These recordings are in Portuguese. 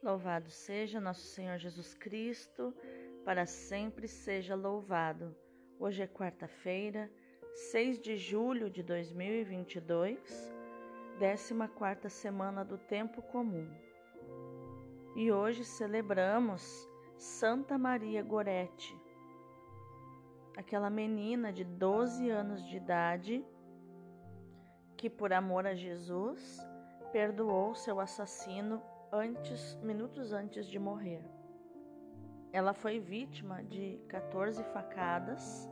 Louvado seja nosso Senhor Jesus Cristo, para sempre seja louvado. Hoje é quarta-feira, 6 de julho de 2022, 14 semana do Tempo Comum. E hoje celebramos Santa Maria Gorete, aquela menina de 12 anos de idade que, por amor a Jesus, perdoou seu assassino antes, minutos antes de morrer. Ela foi vítima de 14 facadas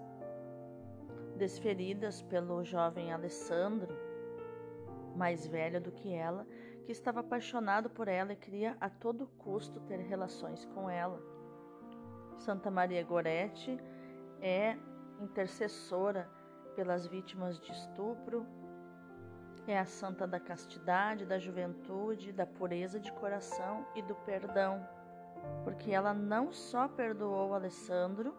desferidas pelo jovem Alessandro, mais velho do que ela, que estava apaixonado por ela e queria a todo custo ter relações com ela. Santa Maria Gorete é intercessora pelas vítimas de estupro, é a santa da castidade, da juventude, da pureza de coração e do perdão, porque ela não só perdoou Alessandro,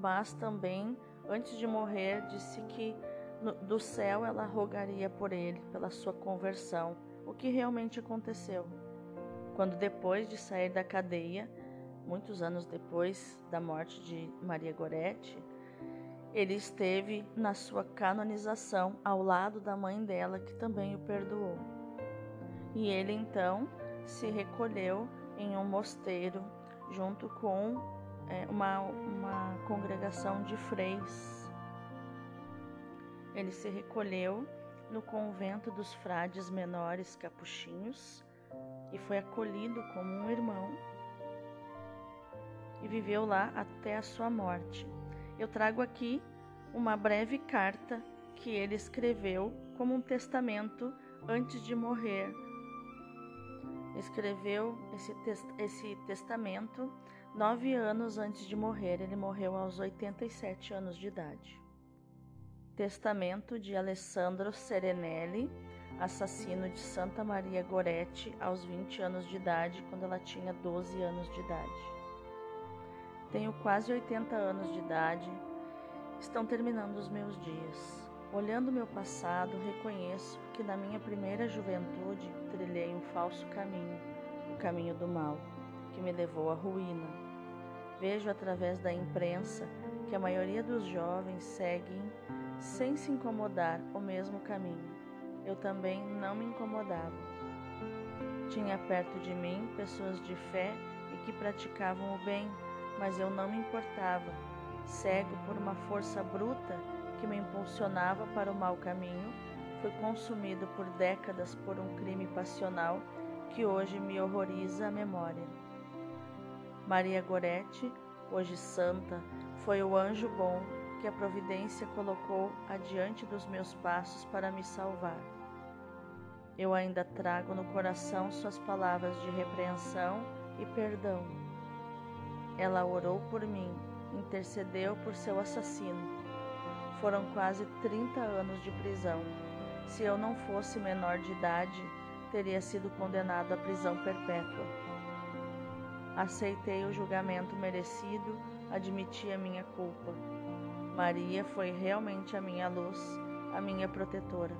mas também, antes de morrer, disse que no, do céu ela rogaria por ele, pela sua conversão, o que realmente aconteceu. Quando depois de sair da cadeia, muitos anos depois da morte de Maria Goretti, ele esteve na sua canonização ao lado da mãe dela, que também o perdoou. E ele então se recolheu em um mosteiro junto com é, uma, uma congregação de freis. Ele se recolheu no convento dos frades menores capuchinhos e foi acolhido como um irmão e viveu lá até a sua morte. Eu trago aqui uma breve carta que ele escreveu como um testamento antes de morrer. Escreveu esse, esse testamento nove anos antes de morrer. Ele morreu aos 87 anos de idade. Testamento de Alessandro Serenelli, assassino de Santa Maria Goretti, aos 20 anos de idade, quando ela tinha 12 anos de idade. Tenho quase 80 anos de idade. Estão terminando os meus dias. Olhando meu passado, reconheço que na minha primeira juventude trilhei um falso caminho, o caminho do mal, que me levou à ruína. Vejo através da imprensa que a maioria dos jovens seguem, sem se incomodar, o mesmo caminho. Eu também não me incomodava. Tinha perto de mim pessoas de fé e que praticavam o bem mas eu não me importava, cego por uma força bruta que me impulsionava para o mau caminho, fui consumido por décadas por um crime passional que hoje me horroriza a memória. Maria Gorete, hoje santa, foi o anjo bom que a providência colocou adiante dos meus passos para me salvar. Eu ainda trago no coração suas palavras de repreensão e perdão ela orou por mim, intercedeu por seu assassino. Foram quase 30 anos de prisão. Se eu não fosse menor de idade, teria sido condenado à prisão perpétua. Aceitei o julgamento merecido, admiti a minha culpa. Maria foi realmente a minha luz, a minha protetora.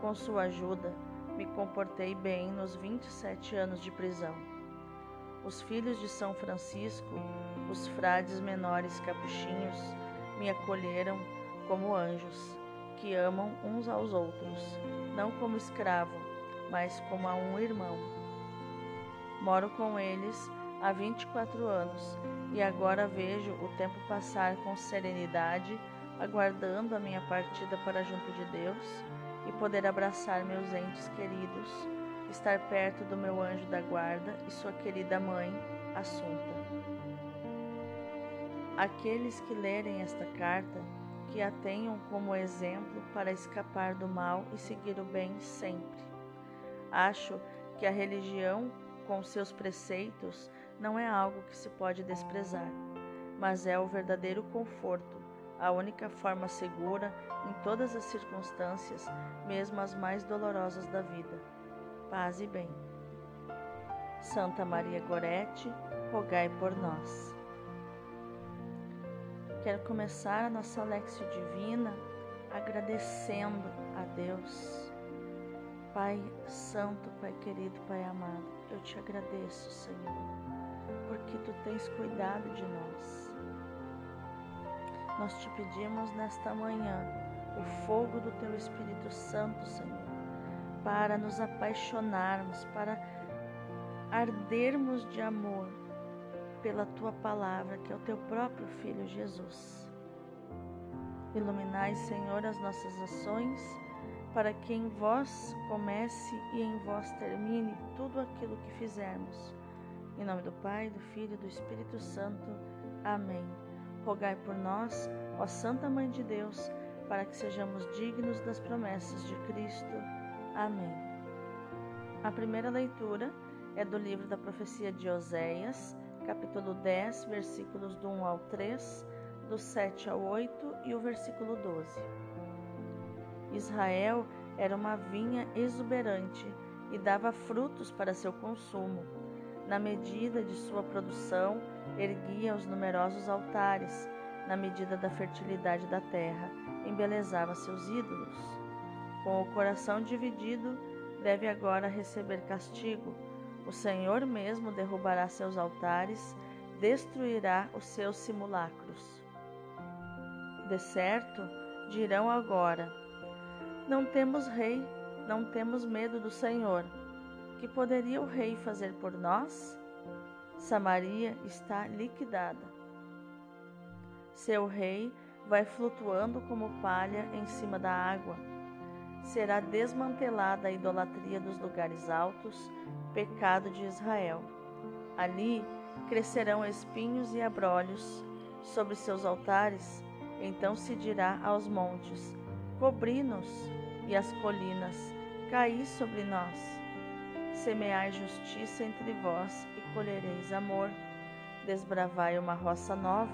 Com sua ajuda, me comportei bem nos 27 anos de prisão os filhos de São Francisco, os frades menores capuchinhos, me acolheram como anjos, que amam uns aos outros, não como escravo, mas como a um irmão. Moro com eles há 24 anos e agora vejo o tempo passar com serenidade, aguardando a minha partida para junto de Deus e poder abraçar meus entes queridos estar perto do meu anjo da guarda e sua querida mãe, Assunta. Aqueles que lerem esta carta, que a tenham como exemplo para escapar do mal e seguir o bem sempre. Acho que a religião, com seus preceitos, não é algo que se pode desprezar, mas é o verdadeiro conforto, a única forma segura em todas as circunstâncias, mesmo as mais dolorosas da vida paz e bem. Santa Maria Gorete, rogai por nós. Quero começar a nossa Lexio Divina agradecendo a Deus Pai Santo, Pai querido, Pai amado, eu te agradeço, Senhor, porque tu tens cuidado de nós. Nós te pedimos nesta manhã o fogo do teu Espírito Santo, Senhor, para nos apaixonarmos, para ardermos de amor pela tua palavra, que é o teu próprio Filho Jesus. Iluminai, Senhor, as nossas ações para que em vós comece e em vós termine tudo aquilo que fizermos. Em nome do Pai, do Filho e do Espírito Santo. Amém. Rogai por nós, ó Santa Mãe de Deus, para que sejamos dignos das promessas de Cristo. Amém. A primeira leitura é do livro da profecia de Oséias, capítulo 10, versículos do 1 ao 3, do 7 ao 8 e o versículo 12. Israel era uma vinha exuberante e dava frutos para seu consumo. Na medida de sua produção, erguia os numerosos altares, na medida da fertilidade da terra, embelezava seus ídolos. Com o coração dividido, deve agora receber castigo. O Senhor mesmo derrubará seus altares, destruirá os seus simulacros. De certo, dirão agora: não temos rei, não temos medo do Senhor. Que poderia o rei fazer por nós? Samaria está liquidada. Seu rei vai flutuando como palha em cima da água. Será desmantelada a idolatria dos lugares altos, pecado de Israel. Ali crescerão espinhos e abrolhos sobre seus altares. Então se dirá aos montes: Cobri-nos e as colinas, caí sobre nós. Semeai justiça entre vós e colhereis amor. Desbravai uma roça nova.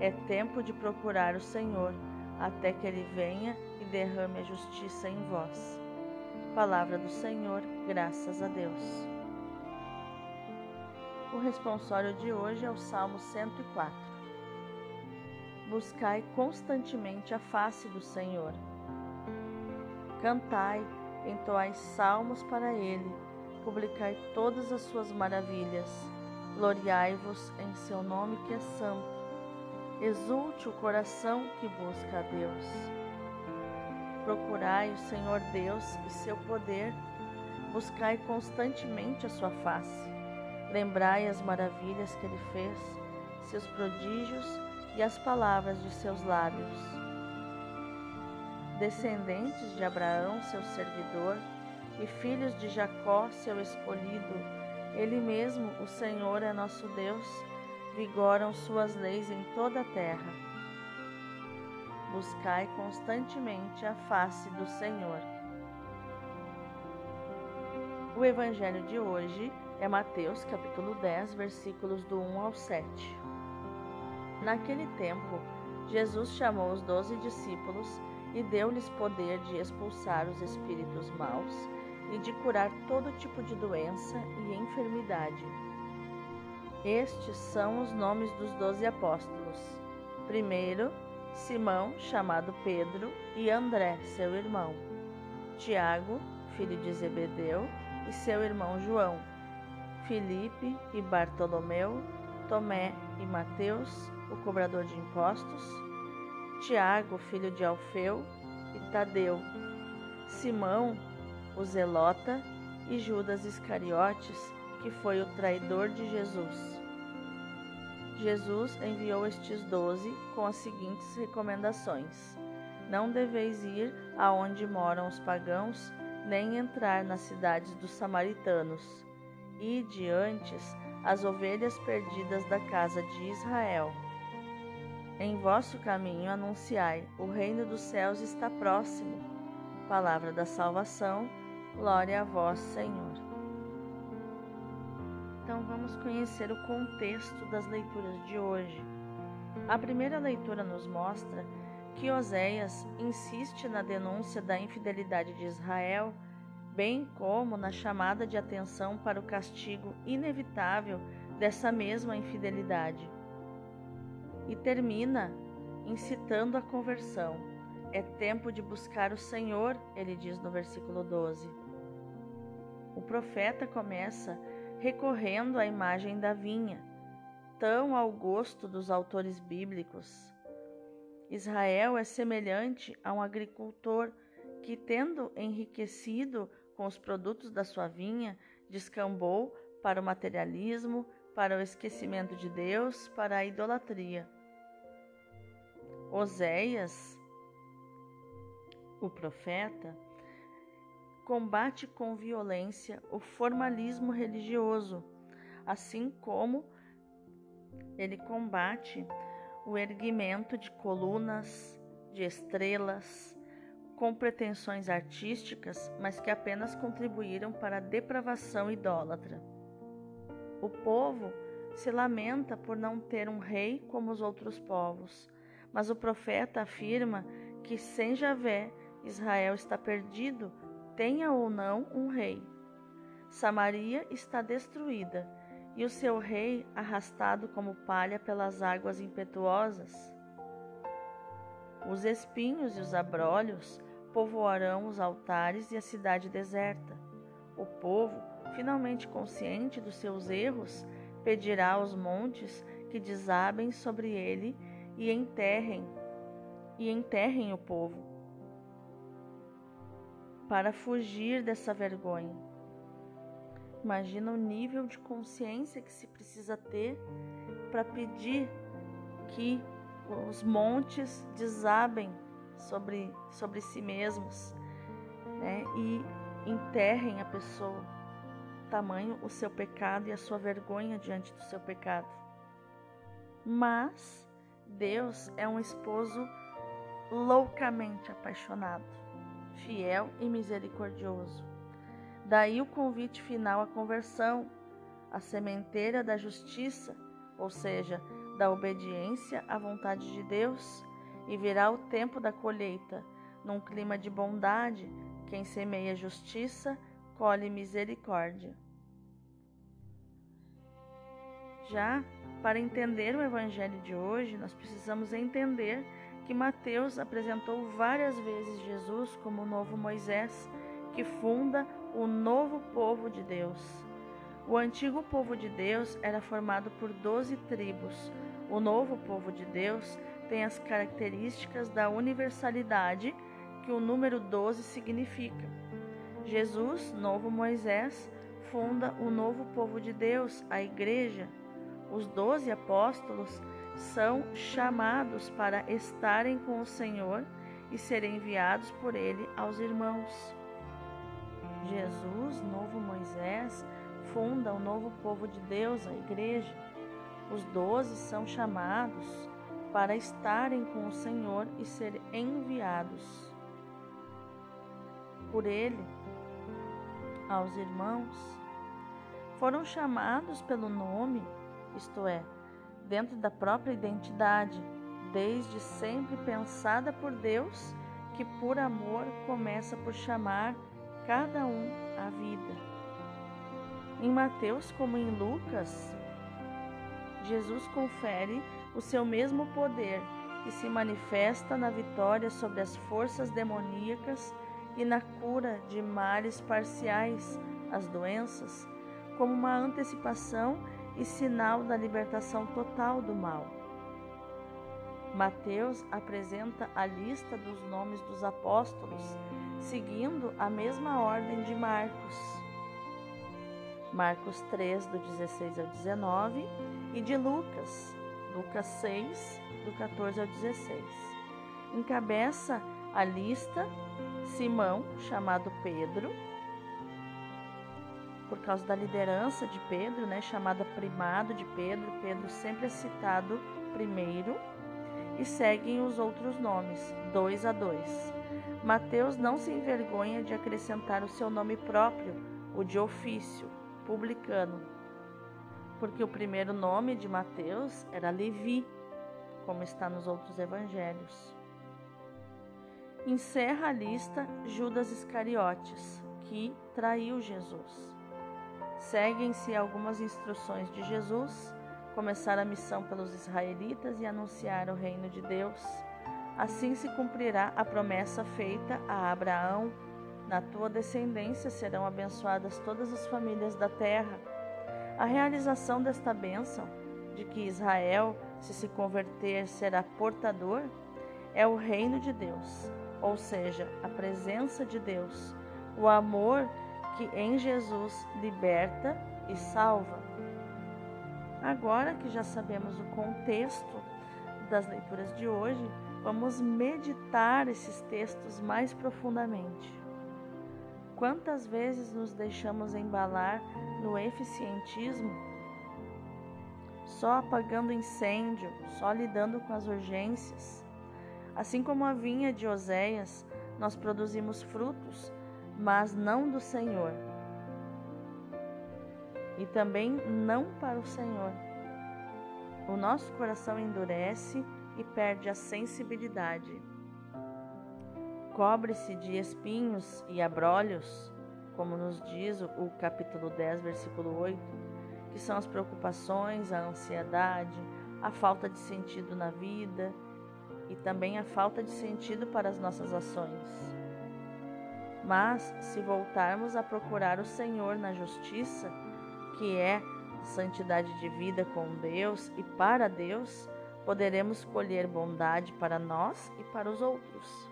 É tempo de procurar o Senhor, até que ele venha derrame a justiça em vós. Palavra do Senhor, graças a Deus. O responsório de hoje é o Salmo 104 buscai constantemente a face do Senhor. Cantai, entoai salmos para ele, publicai todas as suas maravilhas, gloriai-vos em seu nome que é santo. Exulte o coração que busca a Deus. Procurai o Senhor Deus e seu poder, buscai constantemente a sua face. Lembrai as maravilhas que ele fez, seus prodígios e as palavras de seus lábios. Descendentes de Abraão, seu servidor, e filhos de Jacó, seu escolhido, ele mesmo, o Senhor, é nosso Deus, vigoram suas leis em toda a terra. Buscai constantemente a face do Senhor. O evangelho de hoje é Mateus capítulo 10, versículos do 1 ao 7. Naquele tempo, Jesus chamou os doze discípulos e deu-lhes poder de expulsar os espíritos maus e de curar todo tipo de doença e enfermidade. Estes são os nomes dos doze apóstolos. Primeiro, Simão, chamado Pedro, e André, seu irmão. Tiago, filho de Zebedeu, e seu irmão João. Filipe e Bartolomeu, Tomé e Mateus, o cobrador de impostos, Tiago, filho de Alfeu, e Tadeu, Simão, o Zelota, e Judas Iscariotes, que foi o traidor de Jesus. Jesus enviou estes doze com as seguintes recomendações: Não deveis ir aonde moram os pagãos, nem entrar nas cidades dos samaritanos. Ide antes as ovelhas perdidas da casa de Israel. Em vosso caminho anunciai: o reino dos céus está próximo. Palavra da salvação, glória a vós, Senhor. Então vamos conhecer o contexto das leituras de hoje. A primeira leitura nos mostra que Oséias insiste na denúncia da infidelidade de Israel, bem como na chamada de atenção para o castigo inevitável dessa mesma infidelidade e termina incitando a conversão. É tempo de buscar o Senhor, ele diz no versículo 12. O profeta começa recorrendo à imagem da vinha, tão ao gosto dos autores bíblicos. Israel é semelhante a um agricultor que, tendo enriquecido com os produtos da sua vinha, descambou para o materialismo, para o esquecimento de Deus, para a idolatria. Oséias, o profeta, combate com violência o formalismo religioso, assim como ele combate o erguimento de colunas, de estrelas, com pretensões artísticas, mas que apenas contribuíram para a depravação idólatra. O povo se lamenta por não ter um rei como os outros povos, mas o profeta afirma que sem Javé Israel está perdido, tenha ou não um rei. Samaria está destruída e o seu rei arrastado como palha pelas águas impetuosas. Os espinhos e os abrolhos povoarão os altares e a cidade deserta. O povo, finalmente consciente dos seus erros, pedirá aos montes que desabem sobre ele e enterrem e enterrem o povo para fugir dessa vergonha. Imagina o nível de consciência que se precisa ter para pedir que os montes desabem sobre, sobre si mesmos né? e enterrem a pessoa. Tamanho o seu pecado e a sua vergonha diante do seu pecado. Mas Deus é um esposo loucamente apaixonado, fiel e misericordioso. Daí o convite final à conversão, a sementeira da justiça, ou seja, da obediência à vontade de Deus, e virá o tempo da colheita, num clima de bondade. Quem semeia justiça, colhe misericórdia. Já para entender o evangelho de hoje, nós precisamos entender que Mateus apresentou várias vezes Jesus como o novo Moisés, que funda o novo povo de Deus. O antigo povo de Deus era formado por doze tribos. O novo povo de Deus tem as características da universalidade que o número 12 significa. Jesus, novo Moisés, funda o novo povo de Deus, a Igreja. Os doze apóstolos são chamados para estarem com o Senhor e serem enviados por Ele aos irmãos. Jesus, novo Moisés, funda o novo povo de Deus, a Igreja. Os doze são chamados para estarem com o Senhor e ser enviados por Ele aos irmãos. Foram chamados pelo nome, isto é, dentro da própria identidade, desde sempre pensada por Deus, que por amor começa por chamar cada um à vida. Em Mateus, como em Lucas, Jesus confere o seu mesmo poder que se manifesta na vitória sobre as forças demoníacas e na cura de males parciais, as doenças, como uma antecipação e sinal da libertação total do mal. Mateus apresenta a lista dos nomes dos apóstolos, seguindo a mesma ordem de Marcos. Marcos 3, do 16 ao 19, e de Lucas, Lucas 6, do 14 ao 16. Encabeça a lista Simão, chamado Pedro, por causa da liderança de Pedro, né, chamada primado de Pedro. Pedro sempre é citado primeiro e seguem os outros nomes, dois a dois. Mateus não se envergonha de acrescentar o seu nome próprio, o de ofício, publicano, porque o primeiro nome de Mateus era Levi, como está nos outros evangelhos. Encerra a lista Judas Iscariotes, que traiu Jesus. Seguem-se algumas instruções de Jesus, começar a missão pelos israelitas e anunciar o reino de Deus, Assim se cumprirá a promessa feita a Abraão: na tua descendência serão abençoadas todas as famílias da terra. A realização desta bênção, de que Israel, se se converter, será portador, é o reino de Deus, ou seja, a presença de Deus, o amor que em Jesus liberta e salva. Agora que já sabemos o contexto das leituras de hoje, vamos meditar esses textos mais profundamente. Quantas vezes nos deixamos embalar no eficientismo, só apagando incêndio, só lidando com as urgências? Assim como a vinha de Oséias, nós produzimos frutos, mas não do Senhor. E também não para o Senhor. O nosso coração endurece e perde a sensibilidade. Cobre-se de espinhos e abrolhos, como nos diz o capítulo 10, versículo 8, que são as preocupações, a ansiedade, a falta de sentido na vida e também a falta de sentido para as nossas ações. Mas, se voltarmos a procurar o Senhor na justiça, que é santidade de vida com Deus e para Deus, poderemos colher bondade para nós e para os outros.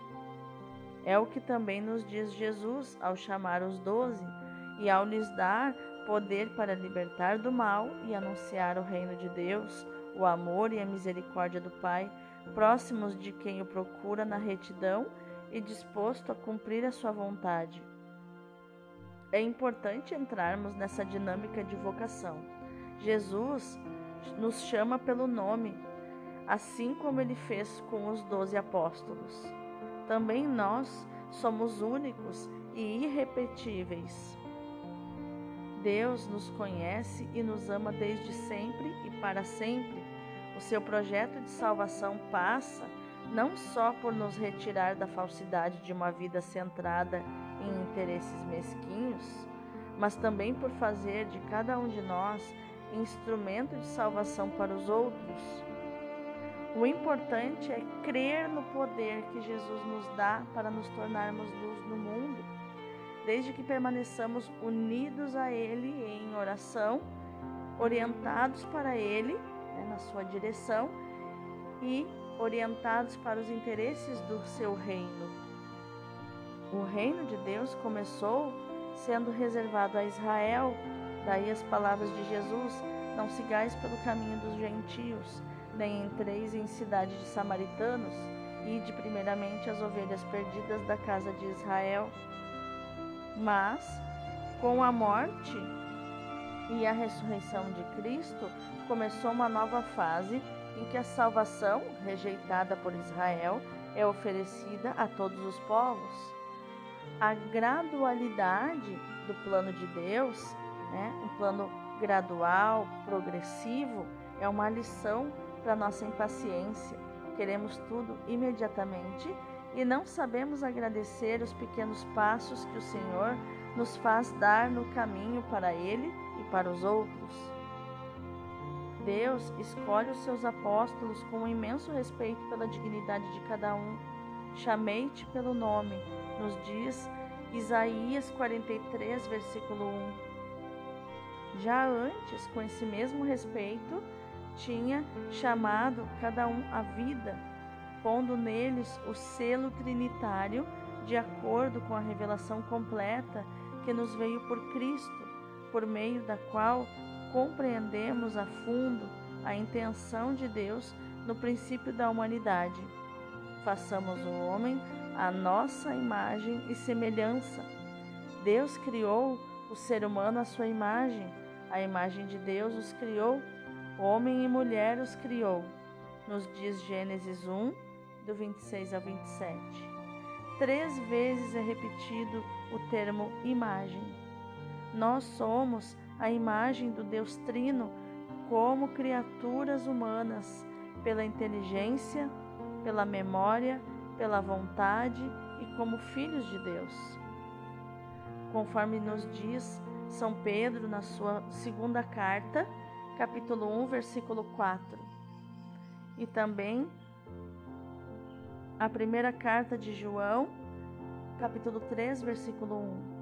É o que também nos diz Jesus ao chamar os doze e ao lhes dar poder para libertar do mal e anunciar o reino de Deus, o amor e a misericórdia do Pai, próximos de quem o procura na retidão e disposto a cumprir a sua vontade. É importante entrarmos nessa dinâmica de vocação. Jesus nos chama pelo nome, assim como ele fez com os doze apóstolos. Também nós somos únicos e irrepetíveis. Deus nos conhece e nos ama desde sempre e para sempre. O seu projeto de salvação passa não só por nos retirar da falsidade de uma vida centrada em interesses mesquinhos, mas também por fazer de cada um de nós instrumento de salvação para os outros. O importante é crer no poder que Jesus nos dá para nos tornarmos luz no mundo, desde que permaneçamos unidos a Ele em oração, orientados para Ele, né, na sua direção e orientados para os interesses do seu reino. O reino de Deus começou sendo reservado a Israel, daí as palavras de Jesus: Não sigais pelo caminho dos gentios, nem entreis em cidade de samaritanos, ide primeiramente as ovelhas perdidas da casa de Israel. Mas, com a morte e a ressurreição de Cristo, começou uma nova fase em que a salvação, rejeitada por Israel, é oferecida a todos os povos. A gradualidade do plano de Deus, né, um plano gradual, progressivo, é uma lição para nossa impaciência. Queremos tudo imediatamente e não sabemos agradecer os pequenos passos que o Senhor nos faz dar no caminho para Ele e para os outros. Deus escolhe os seus apóstolos com um imenso respeito pela dignidade de cada um. Chamei-te pelo nome, nos diz Isaías 43, versículo 1. Já antes, com esse mesmo respeito, tinha chamado cada um à vida, pondo neles o selo trinitário de acordo com a revelação completa que nos veio por Cristo, por meio da qual compreendemos a fundo a intenção de Deus no princípio da humanidade. Façamos o homem a nossa imagem e semelhança. Deus criou o ser humano à sua imagem, a imagem de Deus os criou, homem e mulher os criou. Nos diz Gênesis 1, do 26 ao 27. Três vezes é repetido o termo imagem. Nós somos a imagem do Deus Trino como criaturas humanas, pela inteligência, pela memória, pela vontade e como filhos de Deus. Conforme nos diz São Pedro na sua segunda carta, capítulo 1, versículo 4. E também a primeira carta de João, capítulo 3, versículo 1.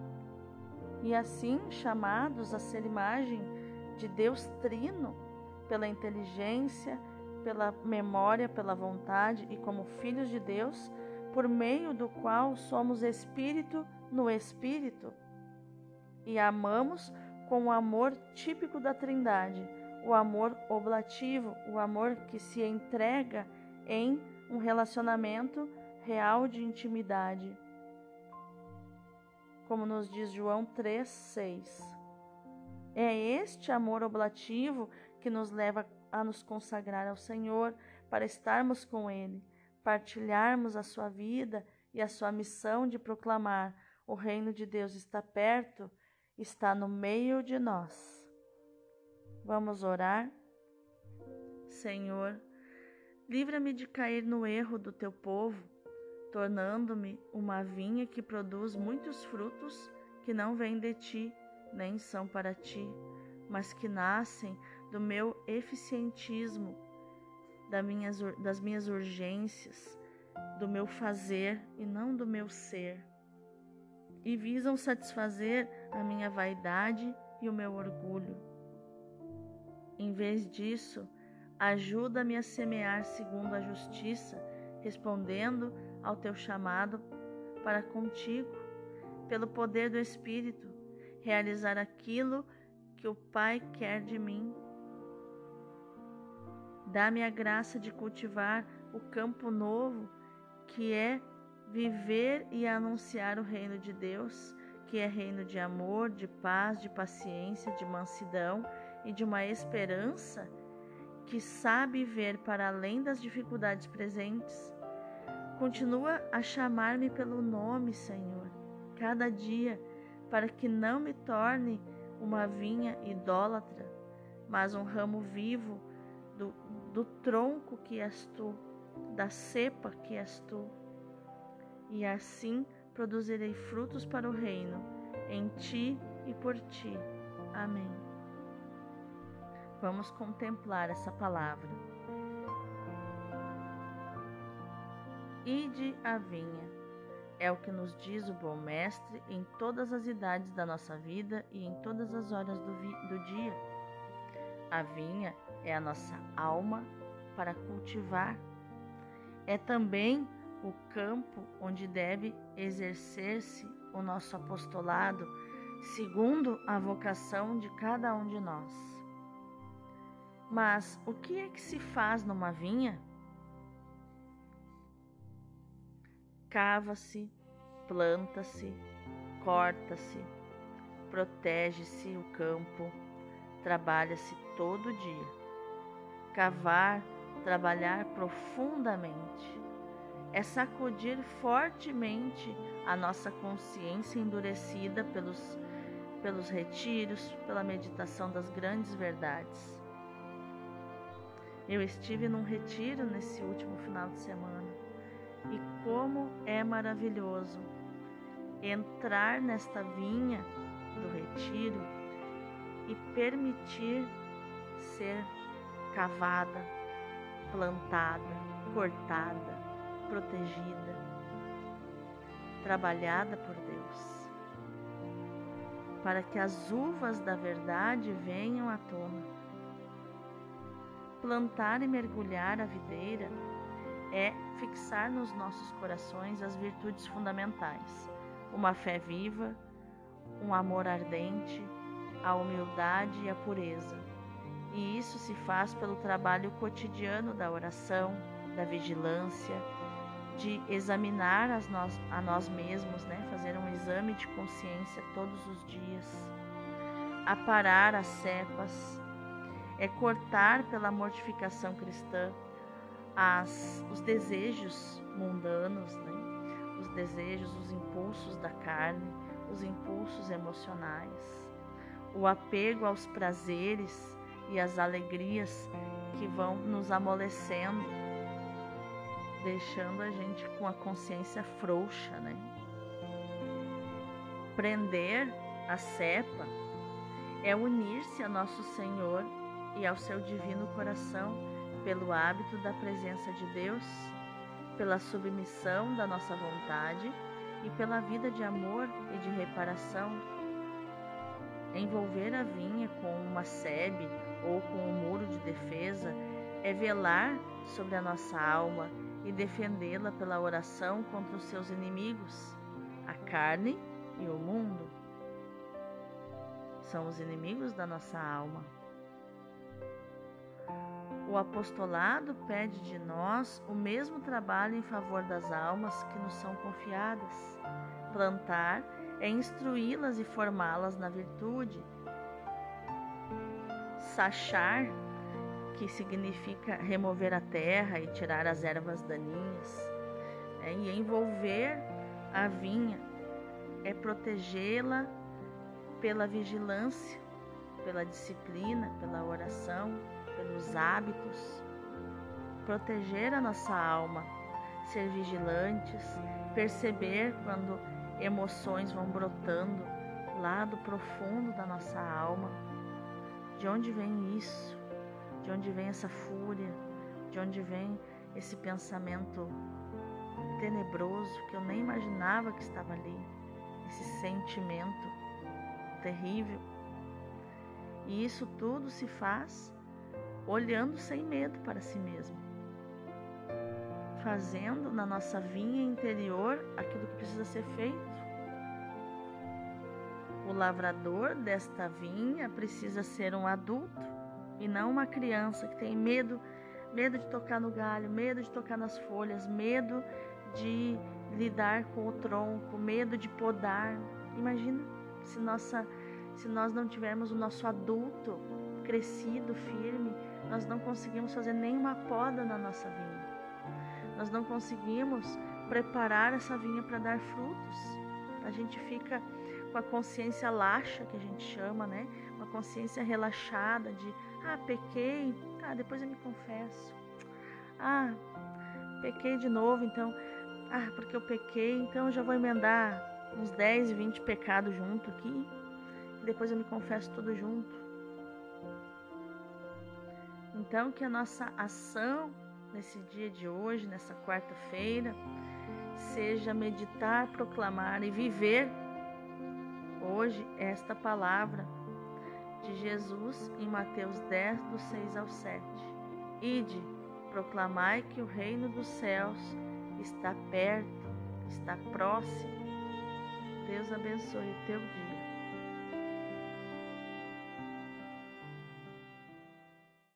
E assim, chamados a ser imagem de Deus Trino, pela inteligência, pela memória, pela vontade e como filhos de Deus, por meio do qual somos espírito no espírito e amamos com o amor típico da Trindade, o amor oblativo, o amor que se entrega em um relacionamento real de intimidade. Como nos diz João 3:6. É este amor oblativo que nos leva a nos consagrar ao Senhor para estarmos com ele, partilharmos a sua vida e a sua missão de proclamar: o reino de Deus está perto, está no meio de nós. Vamos orar? Senhor, livra-me de cair no erro do teu povo, tornando-me uma vinha que produz muitos frutos que não vêm de ti, nem são para ti, mas que nascem do meu eficientismo, das minhas urgências, do meu fazer e não do meu ser, e visam satisfazer a minha vaidade e o meu orgulho. Em vez disso, ajuda-me a semear segundo a justiça, respondendo ao teu chamado para contigo, pelo poder do Espírito, realizar aquilo que o Pai quer de mim. Dá-me a graça de cultivar o campo novo, que é viver e anunciar o reino de Deus, que é reino de amor, de paz, de paciência, de mansidão e de uma esperança que sabe ver para além das dificuldades presentes. Continua a chamar-me pelo nome, Senhor, cada dia, para que não me torne uma vinha idólatra, mas um ramo vivo do, do tronco que és tu, da cepa que és tu. E assim produzirei frutos para o reino, em ti e por ti. Amém. Vamos contemplar essa palavra. Ide a vinha. É o que nos diz o bom mestre em todas as idades da nossa vida e em todas as horas do, do dia. A vinha é a nossa alma para cultivar. É também o campo onde deve exercer-se o nosso apostolado, segundo a vocação de cada um de nós. Mas o que é que se faz numa vinha? Cava-se, planta-se, corta-se, protege-se o campo, trabalha-se todo dia. Cavar, trabalhar profundamente é sacudir fortemente a nossa consciência endurecida pelos, pelos retiros, pela meditação das grandes verdades. Eu estive num retiro nesse último final de semana como é maravilhoso entrar nesta vinha do retiro e permitir ser cavada, plantada, cortada, protegida, trabalhada por Deus, para que as uvas da verdade venham à tona. Plantar e mergulhar a videira é fixar nos nossos corações as virtudes fundamentais: uma fé viva, um amor ardente, a humildade e a pureza. E isso se faz pelo trabalho cotidiano da oração, da vigilância, de examinar nós, a nós mesmos, né? fazer um exame de consciência todos os dias, aparar as cepas, é cortar pela mortificação cristã as, os desejos mundanos, né? os desejos, os impulsos da carne, os impulsos emocionais, o apego aos prazeres e às alegrias que vão nos amolecendo deixando a gente com a consciência frouxa, né? Prender a cepa é unir-se a nosso Senhor e ao seu divino coração pelo hábito da presença de Deus, pela submissão da nossa vontade e pela vida de amor e de reparação. Envolver a vinha com uma sebe ou com um muro de defesa é velar sobre a nossa alma e defendê-la pela oração contra os seus inimigos, a carne e o mundo. São os inimigos da nossa alma. O apostolado pede de nós o mesmo trabalho em favor das almas que nos são confiadas. Plantar é instruí-las e formá-las na virtude. Sachar, que significa remover a terra e tirar as ervas daninhas, né? e envolver a vinha é protegê-la pela vigilância, pela disciplina, pela oração pelos hábitos, proteger a nossa alma, ser vigilantes, perceber quando emoções vão brotando lá do profundo da nossa alma. De onde vem isso? De onde vem essa fúria? De onde vem esse pensamento tenebroso que eu nem imaginava que estava ali? Esse sentimento terrível. E isso tudo se faz olhando sem medo para si mesmo, fazendo na nossa vinha interior aquilo que precisa ser feito. O lavrador desta vinha precisa ser um adulto e não uma criança que tem medo, medo de tocar no galho, medo de tocar nas folhas, medo de lidar com o tronco, medo de podar. Imagina se nossa se nós não tivermos o nosso adulto crescido, firme, nós não conseguimos fazer nenhuma poda na nossa vinha. Nós não conseguimos preparar essa vinha para dar frutos. A gente fica com a consciência laxa, que a gente chama, né? Uma consciência relaxada de, ah, pequei, tá, depois eu me confesso. Ah, pequei de novo, então, ah, porque eu pequei, então eu já vou emendar uns 10, 20 pecados junto aqui. Depois eu me confesso tudo junto. Então, que a nossa ação nesse dia de hoje, nessa quarta-feira, seja meditar, proclamar e viver hoje esta palavra de Jesus em Mateus 10, do 6 ao 7. Ide, proclamai que o reino dos céus está perto, está próximo. Deus abençoe o teu dia.